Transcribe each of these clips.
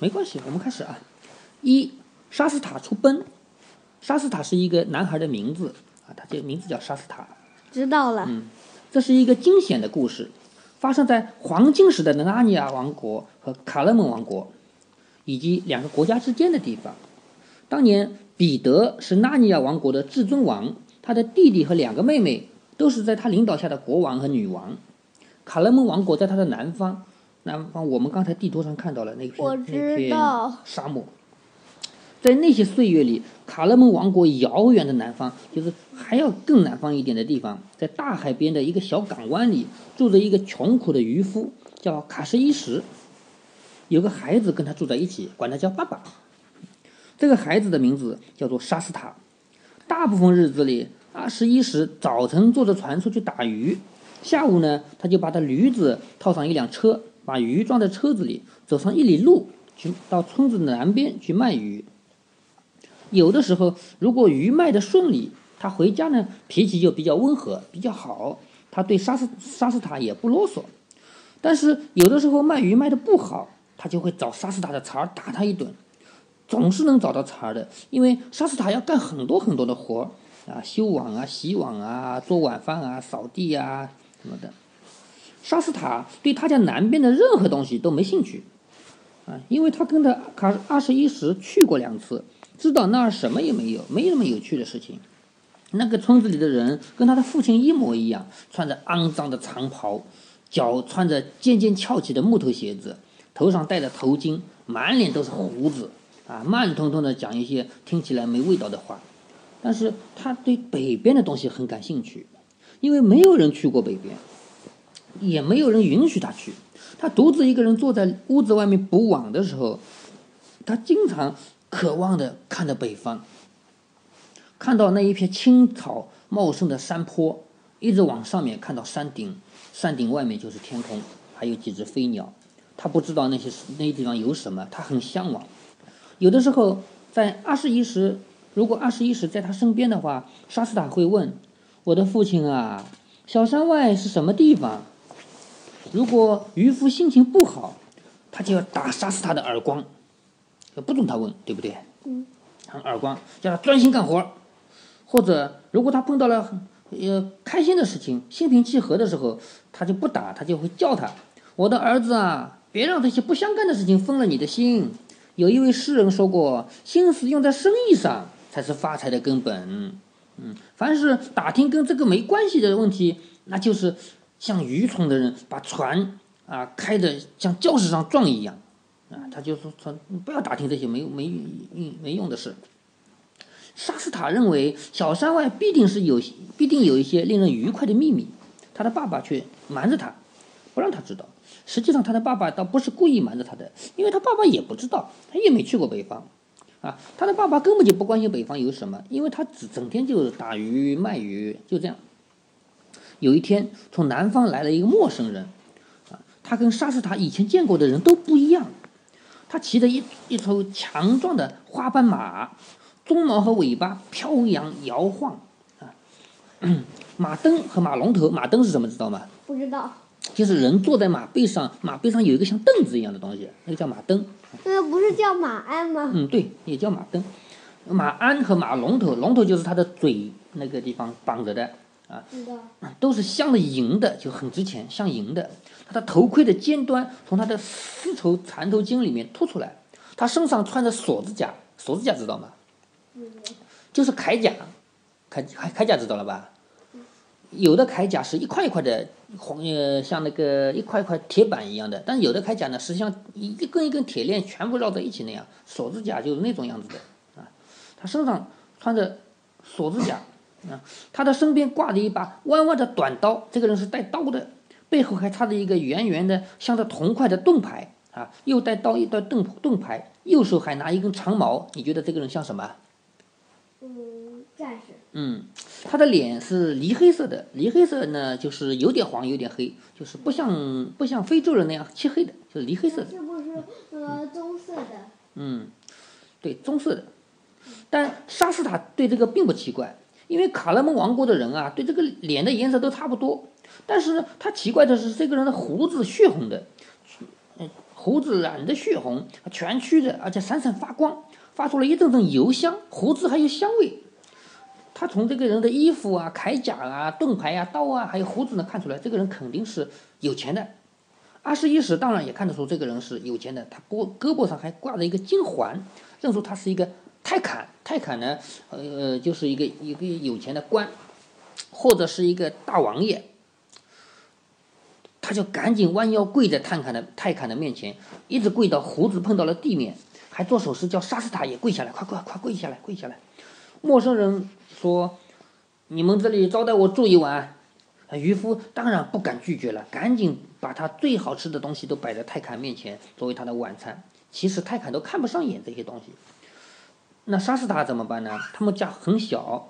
没关系，我们开始啊。一，沙斯塔出奔。沙斯塔是一个男孩的名字啊，他这个名字叫沙斯塔。知道了。嗯，这是一个惊险的故事，发生在黄金时代的纳尼亚王国和卡勒蒙王国，以及两个国家之间的地方。当年彼得是纳尼亚王国的至尊王，他的弟弟和两个妹妹都是在他领导下的国王和女王。卡勒蒙王国在他的南方。南方，我们刚才地图上看到了那片那片沙漠，在那些岁月里，卡勒蒙王国遥远的南方，就是还要更南方一点的地方，在大海边的一个小港湾里，住着一个穷苦的渔夫，叫卡什伊什，有个孩子跟他住在一起，管他叫爸爸。这个孩子的名字叫做沙斯塔。大部分日子里，阿什伊什早晨坐着船出去打鱼，下午呢，他就把他驴子套上一辆车。把鱼装在车子里，走上一里路，去到村子南边去卖鱼。有的时候，如果鱼卖的顺利，他回家呢，脾气就比较温和，比较好。他对沙斯沙斯塔也不啰嗦。但是有的时候卖鱼卖的不好，他就会找沙斯塔的茬儿打他一顿。总是能找到茬儿的，因为沙斯塔要干很多很多的活儿啊，修网啊，洗网啊，做晚饭啊，扫地啊什么的。沙斯塔对他家南边的任何东西都没兴趣，啊，因为他跟着卡二十一时去过两次，知道那儿什么也没有，没那么有趣的事情。那个村子里的人跟他的父亲一模一样，穿着肮脏的长袍，脚穿着尖尖翘起的木头鞋子，头上戴着头巾，满脸都是胡子，啊，慢吞吞的讲一些听起来没味道的话。但是他对北边的东西很感兴趣，因为没有人去过北边。也没有人允许他去。他独自一个人坐在屋子外面补网的时候，他经常渴望的看着北方，看到那一片青草茂盛的山坡，一直往上面看到山顶，山顶外面就是天空，还有几只飞鸟。他不知道那些那些地方有什么，他很向往。有的时候，在二十一时，如果二十一时在他身边的话，沙斯塔会问：“我的父亲啊，小山外是什么地方？”如果渔夫心情不好，他就要打杀死他的耳光，不准他问，对不对？嗯。耳光，叫他专心干活或者，如果他碰到了呃开心的事情，心平气和的时候，他就不打，他就会叫他：“我的儿子啊，别让这些不相干的事情分了你的心。”有一位诗人说过：“心思用在生意上，才是发财的根本。”嗯，凡是打听跟这个没关系的问题，那就是。像愚蠢的人把船啊开的像礁石上撞一样，啊，他就说说不要打听这些没没没没用的事。沙斯塔认为小山外必定是有必定有一些令人愉快的秘密，他的爸爸却瞒着他，不让他知道。实际上他的爸爸倒不是故意瞒着他的，因为他爸爸也不知道，他也没去过北方，啊，他的爸爸根本就不关心北方有什么，因为他只整天就打鱼卖鱼，就这样。有一天，从南方来了一个陌生人，啊，他跟沙士塔以前见过的人都不一样。他骑着一一头强壮的花斑马，鬃毛和尾巴飘扬摇晃，啊，马蹬和马龙头，马蹬是什么知道吗？不知道。就是人坐在马背上，马背上有一个像凳子一样的东西，那个叫马蹬。那不是叫马鞍吗？嗯，对，也叫马蹬。马鞍和马龙头，龙头就是它的嘴那个地方绑着的。啊，都是镶的银的，就很值钱，镶银的。他的头盔的尖端从他的丝绸缠头巾里面凸出来。他身上穿着锁子甲，锁子甲知道吗？就是铠甲，铠铠铠甲知道了吧？有的铠甲是一块一块的，黄呃像那个一块一块铁板一样的，但有的铠甲呢实际上一根一根铁链全部绕在一起那样。锁子甲就是那种样子的啊。他身上穿着锁子甲。啊，他的身边挂着一把弯弯的短刀，这个人是带刀的，背后还插着一个圆圆的镶着铜块的盾牌啊，又带刀一带盾盾牌，右手还拿一根长矛。你觉得这个人像什么？嗯，战士。嗯，他的脸是梨黑色的，梨黑色呢就是有点黄，有点黑，就是不像不像非洲人那样漆黑的，就是梨黑色的。是不是呃棕色的？嗯，对，棕色的。但沙斯塔对这个并不奇怪。因为卡勒蒙王国的人啊，对这个脸的颜色都差不多，但是呢，他奇怪的是这个人的胡子血红的，嗯，胡子染的血红，蜷曲的，而且闪闪发光，发出了一阵阵油香，胡子还有香味。他从这个人的衣服啊、铠甲啊、盾牌啊、刀啊，还有胡子呢，看出来这个人肯定是有钱的。阿什一史当然也看得出这个人是有钱的，他脖胳膊上还挂着一个金环，认出他是一个泰坎。泰坎呢，呃，就是一个一个有钱的官，或者是一个大王爷。他就赶紧弯腰跪在泰坎的泰坎的面前，一直跪到胡子碰到了地面，还做手势叫沙斯塔也跪下来，快快快跪下来，跪下来。陌生人说：“你们这里招待我住一晚。”渔夫当然不敢拒绝了，赶紧把他最好吃的东西都摆在泰坎面前作为他的晚餐。其实泰坎都看不上眼这些东西。那沙斯塔怎么办呢？他们家很小，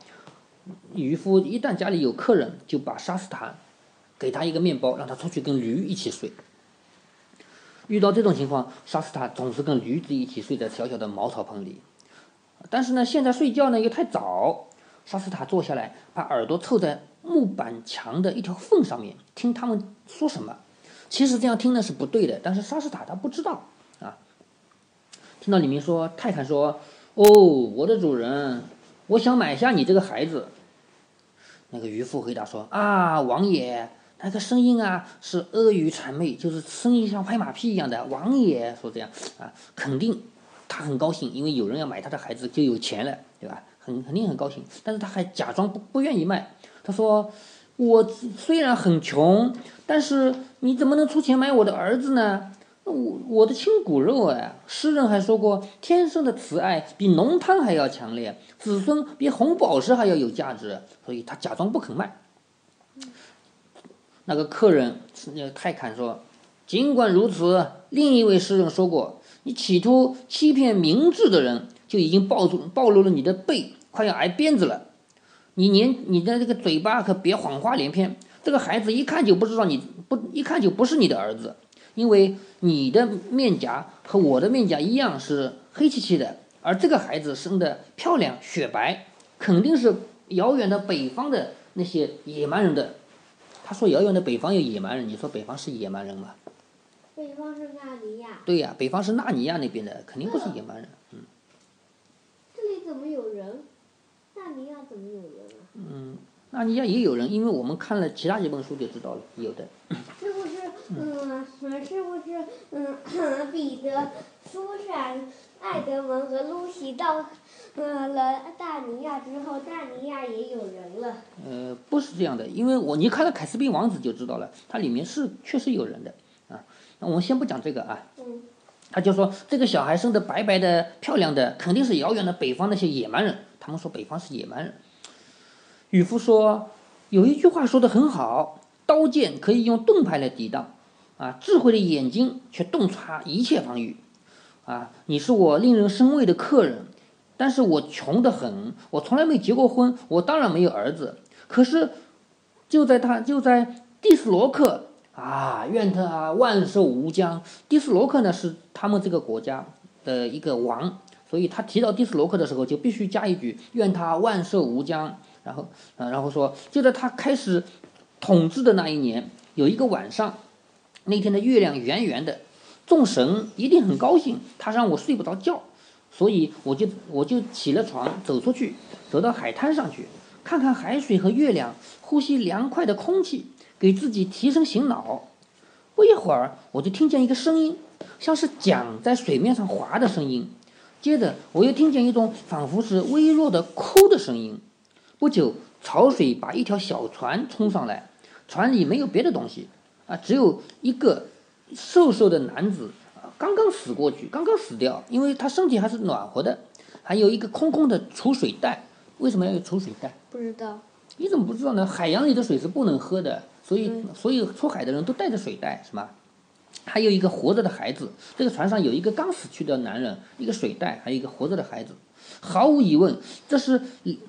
渔夫一旦家里有客人，就把沙斯塔。给他一个面包，让他出去跟驴一起睡。遇到这种情况，沙斯塔总是跟驴子一起睡在小小的茅草棚里。但是呢，现在睡觉呢又太早，沙斯塔坐下来，把耳朵凑在木板墙的一条缝上面，听他们说什么。其实这样听呢是不对的，但是沙斯塔他不知道啊。听到里面说，泰坦说：“哦，我的主人，我想买下你这个孩子。”那个渔夫回答说：“啊，王爷。”那个声音啊，是阿谀谄媚，就是声音像拍马屁一样的。王爷说这样啊，肯定他很高兴，因为有人要买他的孩子就有钱了，对吧？很肯定很高兴，但是他还假装不不愿意卖。他说：“我虽然很穷，但是你怎么能出钱买我的儿子呢？我我的亲骨肉啊！诗人还说过，天生的慈爱比浓汤还要强烈，子孙比红宝石还要有价值。所以他假装不肯卖。”那个客人，那个泰坎说：“尽管如此，另一位诗人说过，你企图欺骗明智的人，就已经暴露暴露了你的背，快要挨鞭子了。你连你的这个嘴巴可别谎话连篇。这个孩子一看就不知道你不一看就不是你的儿子，因为你的面颊和我的面颊一样是黑漆漆的，而这个孩子生的漂亮雪白，肯定是遥远的北方的那些野蛮人的。”他说：“遥远的北方有野蛮人，你说北方是野蛮人吗？”北方是纳尼亚。对呀，北方是纳尼亚那边的，肯定不是野蛮人。嗯。这里怎么有人？纳尼亚怎么有人啊？嗯，纳尼亚也有人，因为我们看了其他几本书就知道了，有的。是不是？嗯，是不是？嗯，彼得、苏珊、艾德蒙和露西到。呃，了大尼亚之后，大尼亚也有人了。呃，不是这样的，因为我你看了《凯斯宾王子》就知道了，它里面是确实有人的啊。那我们先不讲这个啊。嗯。他就说这个小孩生的白白的、漂亮的，肯定是遥远的北方那些野蛮人。他们说北方是野蛮人。渔夫说有一句话说的很好：刀剑可以用盾牌来抵挡，啊，智慧的眼睛却洞察一切防御。啊，你是我令人生畏的客人。但是我穷得很，我从来没结过婚，我当然没有儿子。可是，就在他就在蒂斯罗克啊，愿他万寿无疆。蒂斯罗克呢是他们这个国家的一个王，所以他提到蒂斯罗克的时候就必须加一句愿他万寿无疆。然后，啊，然后说就在他开始统治的那一年，有一个晚上，那天的月亮圆圆的，众神一定很高兴，他让我睡不着觉。所以我就我就起了床，走出去，走到海滩上去，看看海水和月亮，呼吸凉快的空气，给自己提神醒脑。不一会儿，我就听见一个声音，像是桨在水面上划的声音。接着，我又听见一种仿佛是微弱的哭的声音。不久，潮水把一条小船冲上来，船里没有别的东西，啊，只有一个瘦瘦的男子。刚刚死过去，刚刚死掉，因为他身体还是暖和的，还有一个空空的储水袋。为什么要有储水袋？不知道。你怎么不知道呢？海洋里的水是不能喝的，所以所以出海的人都带着水袋，是吗？还有一个活着的孩子。这个船上有一个刚死去的男人，一个水袋，还有一个活着的孩子。毫无疑问，这是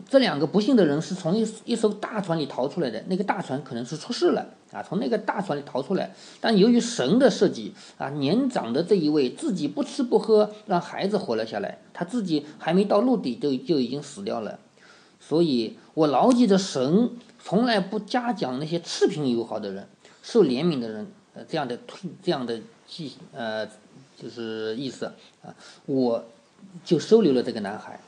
这两个不幸的人是从一一艘大船里逃出来的。那个大船可能是出事了啊，从那个大船里逃出来。但由于神的设计啊，年长的这一位自己不吃不喝，让孩子活了下来，他自己还没到陆地就就已经死掉了。所以我牢记着神从来不嘉奖那些赤贫友好的人、受怜悯的人，这样的这样的记呃就是意思啊，我就收留了这个男孩。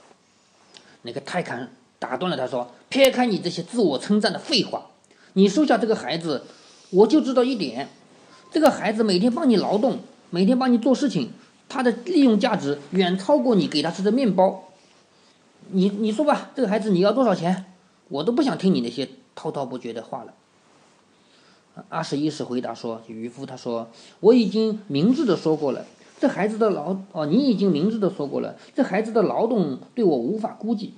那个泰坦打断了他说：“撇开你这些自我称赞的废话，你收下这个孩子，我就知道一点，这个孩子每天帮你劳动，每天帮你做事情，他的利用价值远超过你给他吃的面包。你你说吧，这个孩子你要多少钱？我都不想听你那些滔滔不绝的话了。”二十一世回答说：“渔夫他说，我已经明智的说过了，这孩子的劳哦，你已经明智的说过了，这孩子的劳动对我无法估计。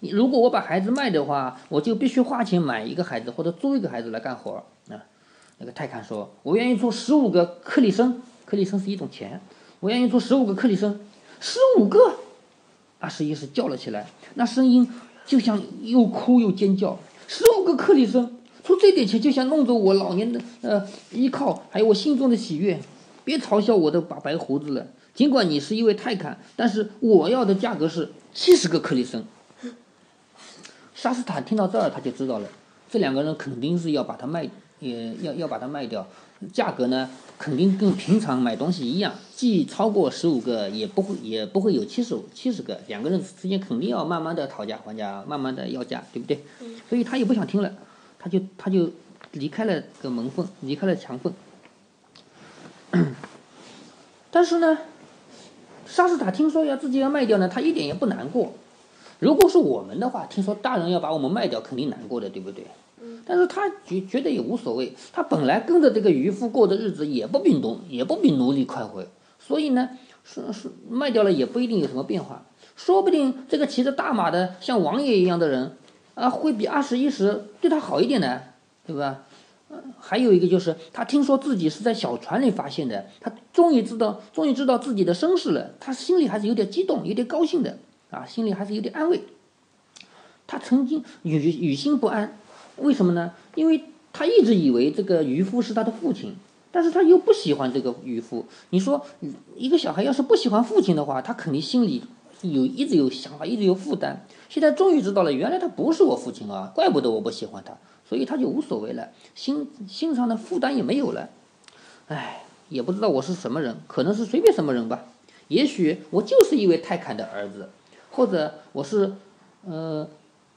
如果我把孩子卖的话，我就必须花钱买一个孩子或者租一个孩子来干活啊。”那个泰坦说：“我愿意出十五个克里森，克里森是一种钱，我愿意出十五个克里森，十五个。”二十一世叫了起来，那声音就像又哭又尖叫，十五个克里森。出这点钱就想弄走我老年的呃依靠，还有我心中的喜悦，别嘲笑我的把白胡子了。尽管你是一位泰坦，但是我要的价格是七十个克里森。沙斯坦听到这儿，他就知道了，这两个人肯定是要把它卖，也要要把它卖掉。价格呢，肯定跟平常买东西一样，既超过十五个，也不会也不会有七十五七十个。两个人之间肯定要慢慢的讨价还价，慢慢的要价，对不对？所以他也不想听了。他就他就离开了个门缝，离开了墙缝。但是呢，沙斯塔听说要自己要卖掉呢，他一点也不难过。如果是我们的话，听说大人要把我们卖掉，肯定难过的，对不对？但是他觉觉得也无所谓，他本来跟着这个渔夫过的日子也不比奴也不比奴隶快活，所以呢，是是卖掉了也不一定有什么变化，说不定这个骑着大马的像王爷一样的人。啊，会比二十一时对他好一点的，对吧？还有一个就是，他听说自己是在小船里发现的，他终于知道，终于知道自己的身世了，他心里还是有点激动，有点高兴的，啊，心里还是有点安慰。他曾经与与心不安，为什么呢？因为他一直以为这个渔夫是他的父亲，但是他又不喜欢这个渔夫。你说，一个小孩要是不喜欢父亲的话，他肯定心里。有一直有想法，一直有负担。现在终于知道了，原来他不是我父亲啊，怪不得我不喜欢他，所以他就无所谓了，心心上的负担也没有了。唉，也不知道我是什么人，可能是随便什么人吧。也许我就是一位泰坦的儿子，或者我是，呃，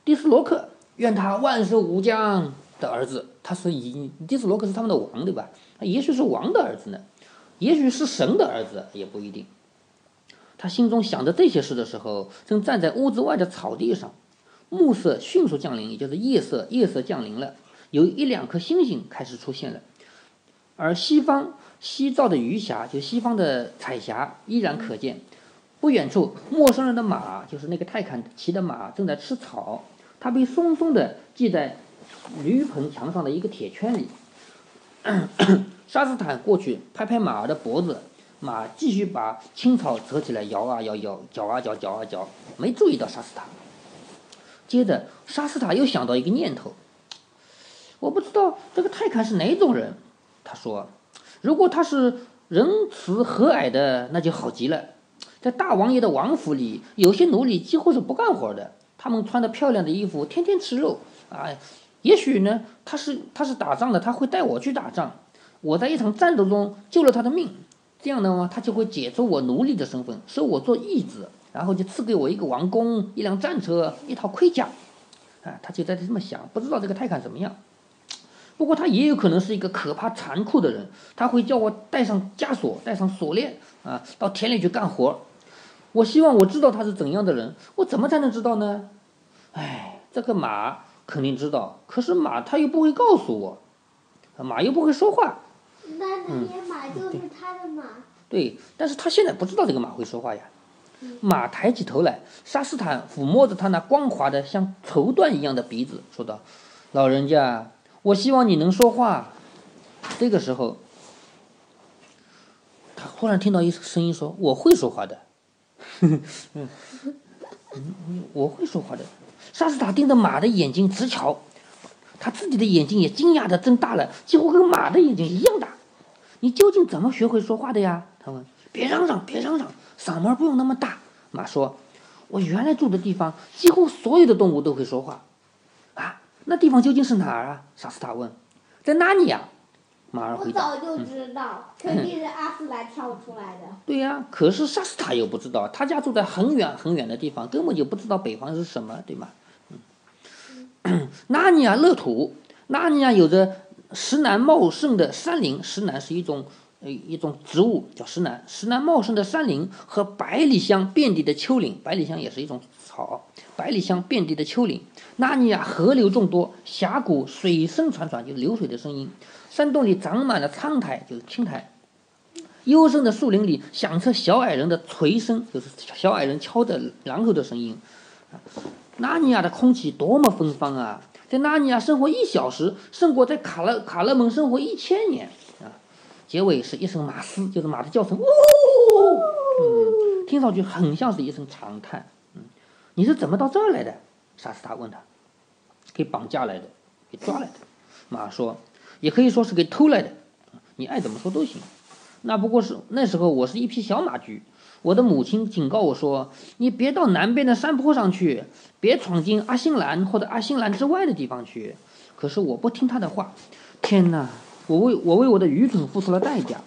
迪斯罗克，愿他万寿无疆的儿子。他是以迪斯罗克是他们的王，对吧？他也许是王的儿子呢，也许是神的儿子，也不一定。他心中想着这些事的时候，正站在屋子外的草地上，暮色迅速降临，也就是夜色，夜色降临了，有一两颗星星开始出现了，而西方西照的余霞，就西方的彩霞依然可见。不远处，陌生人的马，就是那个泰坦骑的马，正在吃草，它被松松的系在驴棚墙上的一个铁圈里。沙斯坦过去拍拍马儿的脖子。马继续把青草扯起来摇啊摇摇，搅啊搅，搅啊搅，没注意到沙斯塔。接着，沙斯塔又想到一个念头：我不知道这个泰坦是哪种人。他说：“如果他是仁慈和蔼的，那就好极了。在大王爷的王府里，有些奴隶几乎是不干活的，他们穿的漂亮的衣服，天天吃肉。啊，也许呢，他是他是打仗的，他会带我去打仗。我在一场战斗中救了他的命。”这样的话，他就会解除我奴隶的身份，收我做义子，然后就赐给我一个王宫、一辆战车、一套盔甲。啊，他就在这么想，不知道这个泰坦怎么样。不过他也有可能是一个可怕、残酷的人，他会叫我带上枷锁、带上锁链啊，到田里去干活。我希望我知道他是怎样的人，我怎么才能知道呢？哎，这个马肯定知道，可是马他又不会告诉我，马又不会说话。那那些马就是他的马。对，但是他现在不知道这个马会说话呀。马抬起头来，沙斯坦抚摸着他那光滑的像绸缎一样的鼻子，说道：“老人家，我希望你能说话。”这个时候，他忽然听到一声音说：“我会说话的。”嗯我会说话的。沙斯塔盯着马的眼睛直瞧，他自己的眼睛也惊讶的睁大了，几乎跟马的眼睛一样大。你究竟怎么学会说话的呀？他问。别嚷嚷，别嚷嚷，嗓门不用那么大。马说：“我原来住的地方，几乎所有的动物都会说话。”啊，那地方究竟是哪儿啊？沙斯塔问。在纳尼亚。我马儿回答。我早就知道，肯定是阿斯兰跳出来的。对呀、可是莎斯塔又不知道，他家住在很远很远的地方，根本就不知道北方是什么，对吗？嗯，纳尼亚乐土，纳尼亚有着石楠茂盛的山林，石楠是一种呃一种植物，叫石楠，石楠茂盛的山林和百里香遍地的丘陵，百里香也是一种草，百里香遍地的丘陵。纳尼亚河流众多，峡谷水声潺潺，就是流水的声音。山洞里长满了苍苔，就是青苔。幽深的树林里响彻小矮人的锤声，就是小矮人敲着榔头的声音。啊纳尼亚的空气多么芬芳啊！在纳尼亚生活一小时，胜过在卡勒卡勒蒙生活一千年啊！结尾是一声马嘶，就是马的叫声，呜，嗯，听上去很像是一声长叹。嗯，你是怎么到这儿来的？莎斯塔问他。给绑架来的，给抓来的。马说，也可以说是给偷来的，你爱怎么说都行。那不过是那时候我是一匹小马驹，我的母亲警告我说，你别到南边的山坡上去，别闯进阿星兰或者阿星兰之外的地方去。可是我不听她的话，天哪！我为我为我的愚蠢付出了代价。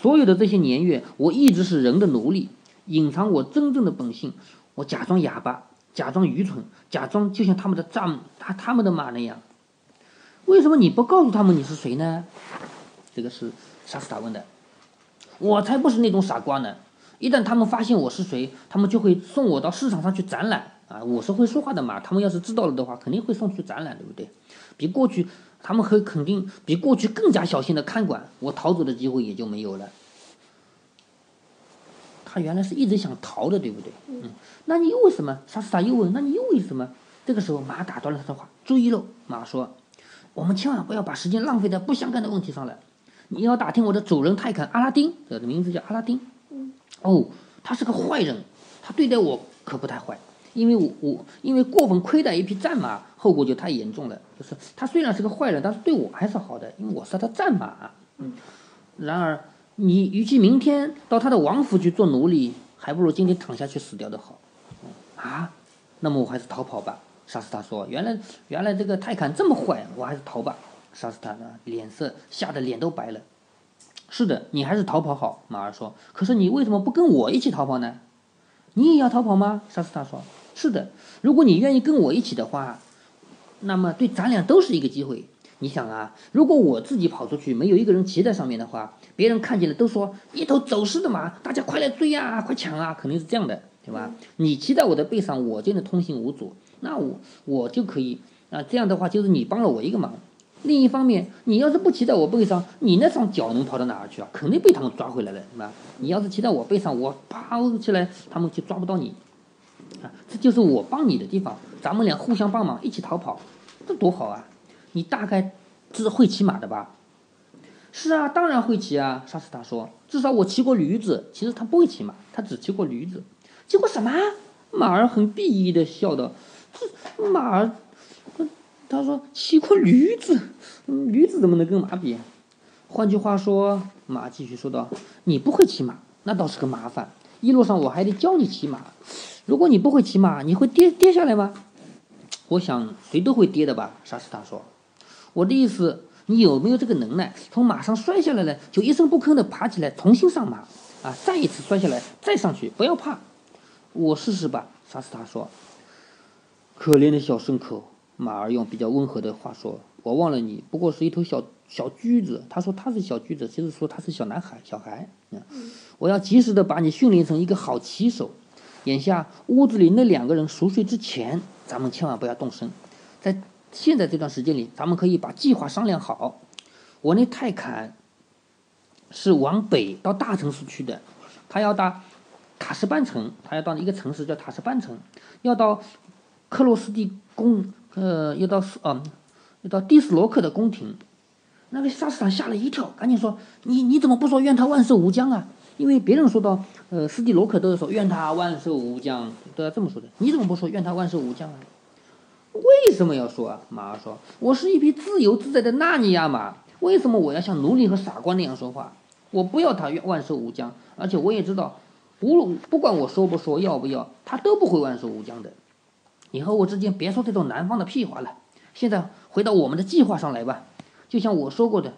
所有的这些年月，我一直是人的奴隶，隐藏我真正的本性。我假装哑巴，假装愚蠢，假装就像他们的丈他他们的马那样。为什么你不告诉他们你是谁呢？这个是莎斯塔问的。我才不是那种傻瓜呢！一旦他们发现我是谁，他们就会送我到市场上去展览啊！我是会说话的嘛，他们要是知道了的话，肯定会送去展览，对不对？比过去，他们会肯定比过去更加小心的看管，我逃走的机会也就没有了。他原来是一直想逃的，对不对？嗯，那你又为什么？莎斯塔又问：“那你又为什么？”这个时候，马打断了他的话：“注意喽！”马说：“我们千万不要把时间浪费在不相干的问题上了。你要打听我的主人泰肯阿拉丁，这个名字叫阿拉丁。哦，他是个坏人，他对待我可不太坏，因为我我因为过分亏待一匹战马，后果就太严重了。就是他虽然是个坏人，但是对我还是好的，因为我是他的战马。嗯，然而你与其明天到他的王府去做奴隶，还不如今天躺下去死掉的好。啊，那么我还是逃跑吧。莎斯塔说：“原来原来这个泰坦这么坏，我还是逃吧。”莎斯塔呢，脸色吓得脸都白了。是的，你还是逃跑好。马儿说：“可是你为什么不跟我一起逃跑呢？”你也要逃跑吗？沙斯塔说：“是的，如果你愿意跟我一起的话，那么对咱俩都是一个机会。你想啊，如果我自己跑出去，没有一个人骑在上面的话，别人看见了都说一头走失的马，大家快来追啊，快抢啊，肯定是这样的，对吧？你骑在我的背上，我就能通行无阻，那我我就可以啊，这样的话就是你帮了我一个忙。另一方面，你要是不骑在我背上，你那双脚能跑到哪儿去啊？肯定被他们抓回来了，是吧？你要是骑在我背上，我跑起来，他们就抓不到你，啊，这就是我帮你的地方，咱们俩互相帮忙，一起逃跑，这多好啊！你大概是会骑马的吧？是啊，当然会骑啊。莎斯塔说，至少我骑过驴子。其实他不会骑马，他只骑过驴子。骑过什么？马儿很鄙夷的笑道：“这马儿。”他说：“骑过驴子，驴子怎么能跟马比？换句话说，马继续说道：你不会骑马，那倒是个麻烦。一路上我还得教你骑马。如果你不会骑马，你会跌跌下来吗？我想谁都会跌的吧。”莎斯塔说：“我的意思，你有没有这个能耐，从马上摔下来了，就一声不吭的爬起来，重新上马啊？再一次摔下来，再上去，不要怕。我试试吧。”莎斯塔说。可怜的小牲口。马儿用比较温和的话说：“我忘了你，不过是一头小小驹子。”他说他是小驹子，其实说他是小男孩、小孩。嗯，我要及时的把你训练成一个好骑手。眼下屋子里那两个人熟睡之前，咱们千万不要动身。在现在这段时间里，咱们可以把计划商量好。我那泰坎是往北到大城市去的，他要到塔什班城，他要到一个城市叫塔什班城，要到克罗斯蒂宫。呃，又到斯啊，又到蒂斯罗克的宫廷，那个莎斯塔吓了一跳，赶紧说：“你你怎么不说愿他万寿无疆啊？因为别人说到呃斯蒂罗克都是说愿他万寿无疆，都要这么说的。你怎么不说愿他万寿无疆啊？为什么要说啊？”马儿说：“我是一匹自由自在的纳尼亚马，为什么我要像奴隶和傻瓜那样说话？我不要他愿万寿无疆，而且我也知道，不不管我说不说要不要，他都不会万寿无疆的。”你和我之间别说这种南方的屁话了。现在回到我们的计划上来吧。就像我说过的，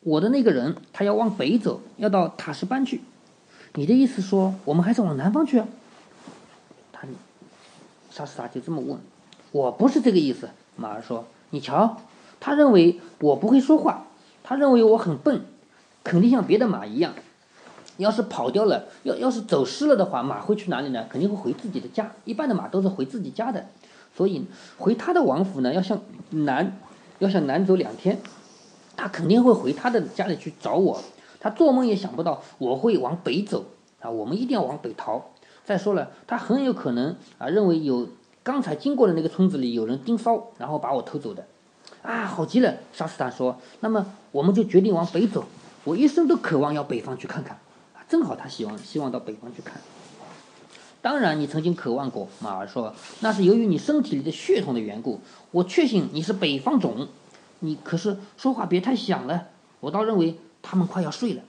我的那个人他要往北走，要到塔什班去。你的意思说我们还是往南方去啊？他，沙斯塔就这么问。我不是这个意思。马儿说：“你瞧，他认为我不会说话，他认为我很笨，肯定像别的马一样。你要是跑掉了，要要是走失了的话，马会去哪里呢？肯定会回自己的家。一般的马都是回自己家的，所以回他的王府呢，要向南，要向南走两天。他肯定会回他的家里去找我。他做梦也想不到我会往北走啊！我们一定要往北逃。再说了，他很有可能啊，认为有。”刚才经过的那个村子里有人盯梢，然后把我偷走的，啊，好极了！沙斯坦说：“那么我们就决定往北走。我一生都渴望要北方去看看，正好他希望希望到北方去看。当然，你曾经渴望过。”马儿说：“那是由于你身体里的血统的缘故。我确信你是北方种。你可是说话别太响了，我倒认为他们快要睡了。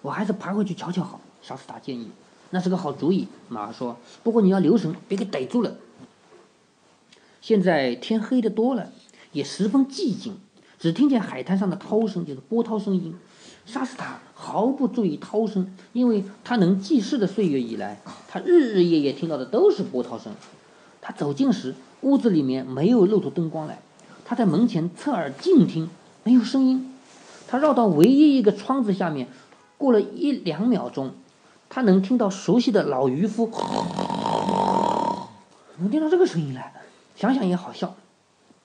我还是爬回去瞧瞧好。”沙斯塔建议：“那是个好主意。”马儿说：“不过你要留神，别给逮住了。”现在天黑的多了，也十分寂静，只听见海滩上的涛声，就是波涛声音。沙斯塔毫不注意涛声，因为他能记事的岁月以来，他日日夜夜听到的都是波涛声。他走近时，屋子里面没有露出灯光来。他在门前侧耳静听，没有声音。他绕到唯一一个窗子下面，过了一两秒钟，他能听到熟悉的老渔夫，能听到这个声音来。想想也好笑，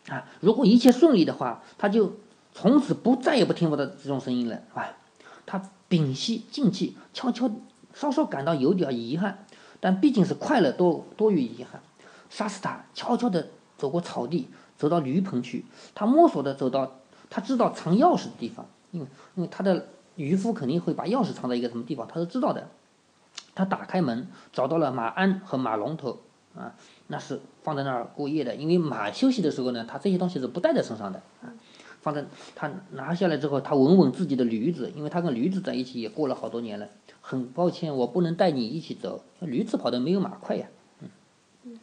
啊，如果一切顺利的话，他就从此不再也不听不到这种声音了，啊，他屏息静气，悄悄，稍稍感到有点遗憾，但毕竟是快乐多多于遗憾。沙斯塔悄悄地走过草地，走到驴棚去，他摸索着走到他知道藏钥匙的地方，因为因为他的渔夫肯定会把钥匙藏在一个什么地方，他都知道的。他打开门，找到了马鞍和马龙头，啊。那是放在那儿过夜的，因为马休息的时候呢，他这些东西是不带在身上的啊。放在他拿下来之后，他闻闻自己的驴子，因为他跟驴子在一起也过了好多年了。很抱歉，我不能带你一起走，驴子跑得没有马快呀。嗯，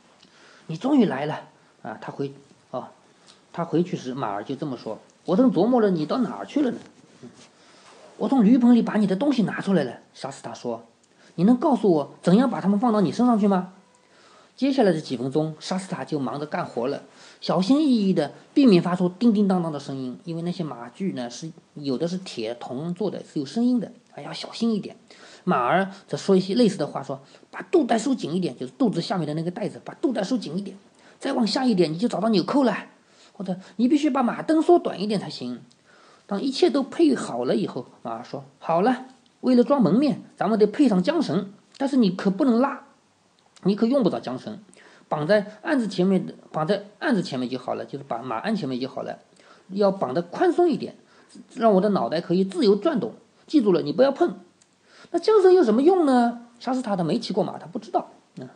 你终于来了啊！他回哦，他回去时，马儿就这么说：“我正琢磨着你到哪儿去了呢。”我从驴棚里把你的东西拿出来了。沙斯塔说：“你能告诉我怎样把它们放到你身上去吗？”接下来的几分钟，沙斯塔就忙着干活了，小心翼翼地避免发出叮叮当当的声音，因为那些马具呢是有的是铁铜做的，是有声音的，哎要小心一点。马儿则说一些类似的话，说：“把肚带收紧一点，就是肚子下面的那个带子，把肚带收紧一点，再往下一点你就找到纽扣了，或者你必须把马灯缩短一点才行。”当一切都配好了以后，马儿说：“好了，为了装门面，咱们得配上缰绳，但是你可不能拉。”你可用不着缰绳，绑在案子前面的，绑在案子前面就好了，就是把马鞍前面就好了。要绑得宽松一点，让我的脑袋可以自由转动。记住了，你不要碰。那缰绳有什么用呢？沙斯塔他没骑过马，他不知道。嗯，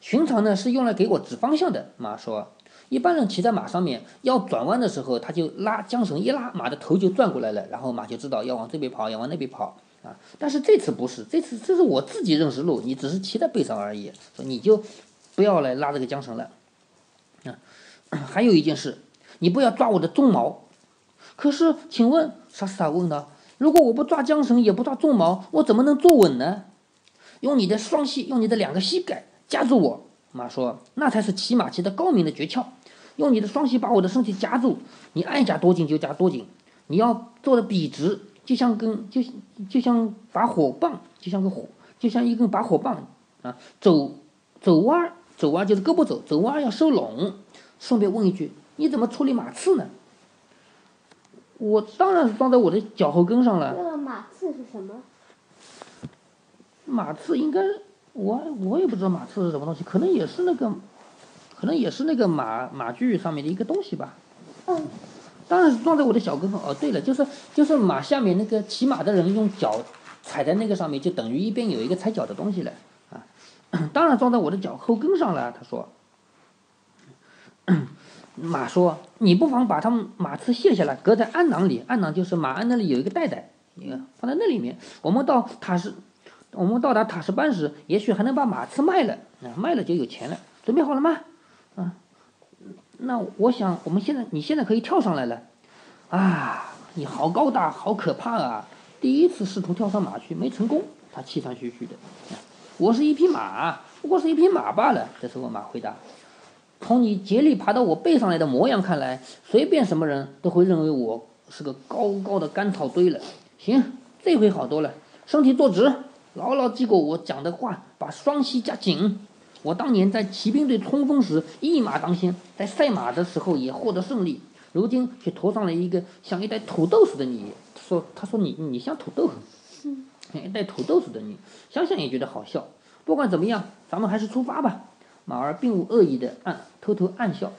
寻常呢是用来给我指方向的。马说，一般人骑在马上面要转弯的时候，他就拉缰绳一拉，马的头就转过来了，然后马就知道要往这边跑，要往那边跑。但是这次不是，这次这是我自己认识路，你只是骑在背上而已，说你就不要来拉这个缰绳了。啊，还有一件事，你不要抓我的鬃毛。可是，请问，沙斯塔问道：“如果我不抓缰绳，也不抓鬃毛，我怎么能坐稳呢？”用你的双膝，用你的两个膝盖夹住我。马说：“那才是骑马骑的高明的诀窍。用你的双膝把我的身体夹住，你爱夹多紧就夹多紧，你要做的笔直。”就像根，就就像把火棒，就像个火，就像一根拔火棒啊！走走弯儿，走弯儿就是胳膊走，走弯儿要收拢。顺便问一句，你怎么处理马刺呢？我当然是装在我的脚后跟上了。这个马刺是什么？马刺应该，我我也不知道马刺是什么东西，可能也是那个，可能也是那个马马具上面的一个东西吧。嗯。当然是装在我的小跟上。哦，对了，就是就是马下面那个骑马的人用脚踩在那个上面，就等于一边有一个踩脚的东西了啊。当然装在我的脚后跟上了。他说，马说你不妨把他们马刺卸下来，搁在鞍囊里。鞍囊就是马鞍那里有一个袋袋，你看放在那里面。我们到塔什，我们到达塔什班时，也许还能把马刺卖了啊，卖了就有钱了。准备好了吗？啊。那我想，我们现在，你现在可以跳上来了，啊，你好高大，好可怕啊！第一次试图跳上马去，没成功。他气喘吁吁的。我是一匹马，不过是一匹马罢了。这时候马回答：“从你竭力爬到我背上来的模样看来，随便什么人都会认为我是个高高的干草堆了。行，这回好多了。身体坐直，牢牢记过我讲的话，把双膝夹紧。我当年在骑兵队冲锋时一马当先，在赛马的时候也获得胜利。如今却驮上了一个像一袋土豆似的你。说，他说你你像土豆。”一袋土豆似的你，想想也觉得好笑。不管怎么样，咱们还是出发吧。马儿并无恶意的暗偷偷暗笑。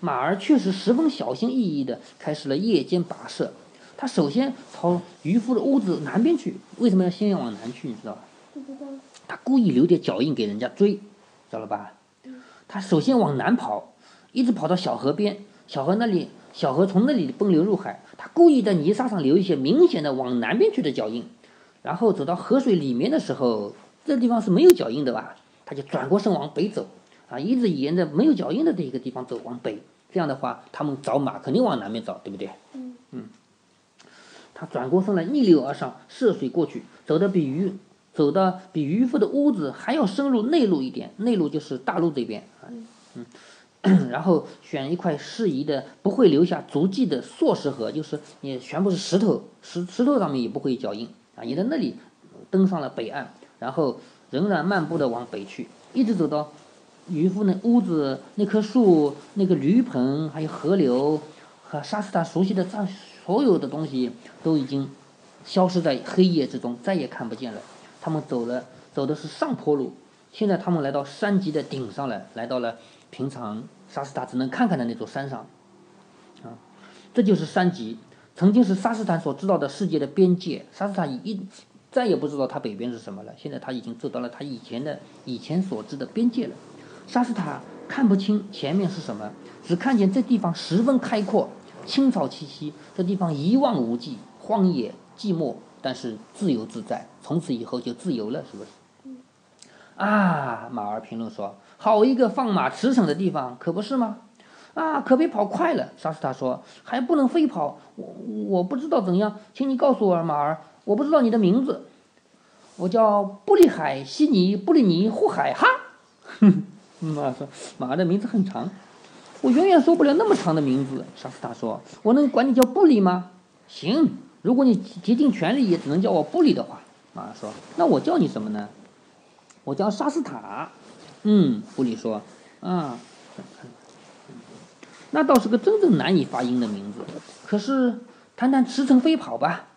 马儿确实十分小心翼翼的开始了夜间跋涉。他首先朝渔夫的屋子南边去。为什么要先往南去？你知道吧？不知道。他故意留点脚印给人家追，知道了吧？他首先往南跑，一直跑到小河边。小河那里，小河从那里奔流入海。他故意在泥沙上留一些明显的往南边去的脚印。然后走到河水里面的时候，这地方是没有脚印的吧？他就转过身往北走，啊，一直沿着没有脚印的这一个地方走往北。这样的话，他们找马肯定往南边找，对不对？嗯。嗯。他转过身来，逆流而上，涉水过去，走的比渔走的比渔夫的屋子还要深入内陆一点，内陆就是大陆这边啊。嗯。然后选一块适宜的、不会留下足迹的硕石河，就是也全部是石头，石石头上面也不会有脚印。啊，也在那里登上了北岸，然后仍然漫步的往北去，一直走到渔夫那屋子、那棵树、那个驴棚，还有河流和沙斯塔熟悉的这所有的东西都已经消失在黑夜之中，再也看不见了。他们走了，走的是上坡路。现在他们来到山脊的顶上了，来到了平常沙斯塔只能看看的那座山上。啊，这就是山脊。曾经是沙斯坦所知道的世界的边界，沙斯坦一再也不知道它北边是什么了。现在他已经走到了他以前的以前所知的边界了。沙斯塔看不清前面是什么，只看见这地方十分开阔，青草萋萋，这地方一望无际，荒野寂寞，但是自由自在。从此以后就自由了，是不是？啊，马儿评论说：“好一个放马驰骋的地方，可不是吗？”啊，可别跑快了，沙斯塔说，还不能飞跑。我我不知道怎样，请你告诉我，马儿，我不知道你的名字。我叫布里海西尼布里尼呼海哈。哼，马说，马儿的名字很长，我永远说不了那么长的名字。沙斯塔说，我能管你叫布里吗？行，如果你竭尽全力也只能叫我布里的话。马儿说，那我叫你什么呢？我叫沙斯塔。嗯，布里说，啊。那倒是个真正难以发音的名字。可是，谈谈驰骋飞跑吧，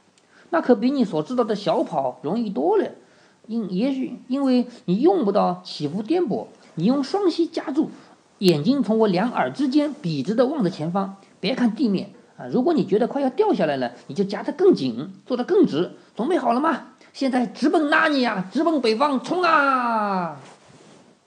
那可比你所知道的小跑容易多了。因也许因为你用不到起伏颠簸，你用双膝夹住，眼睛从我两耳之间笔直的望着前方，别看地面啊。如果你觉得快要掉下来了，你就夹得更紧，坐得更直。准备好了吗？现在直奔拉尼亚，直奔北方冲啊！